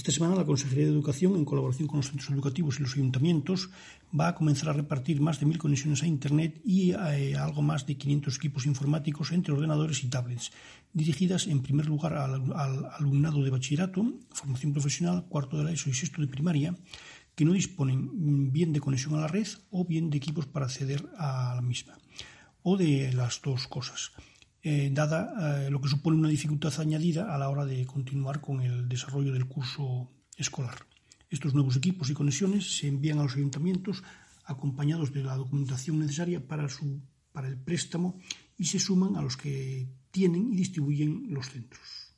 Esta semana la Consejería de Educación, en colaboración con los centros educativos y los ayuntamientos, va a comenzar a repartir más de mil conexiones a Internet y eh, algo más de 500 equipos informáticos entre ordenadores y tablets, dirigidas en primer lugar al, al alumnado de bachillerato, formación profesional, cuarto de la ESO y sexto de primaria, que no disponen bien de conexión a la red o bien de equipos para acceder a la misma, o de las dos cosas eh, dada eh, lo que supone una dificultad añadida a la hora de continuar con el desarrollo del curso escolar. Estos nuevos equipos y conexiones se envían a los ayuntamientos acompañados de la documentación necesaria para, su, para el préstamo y se suman a los que tienen y distribuyen los centros.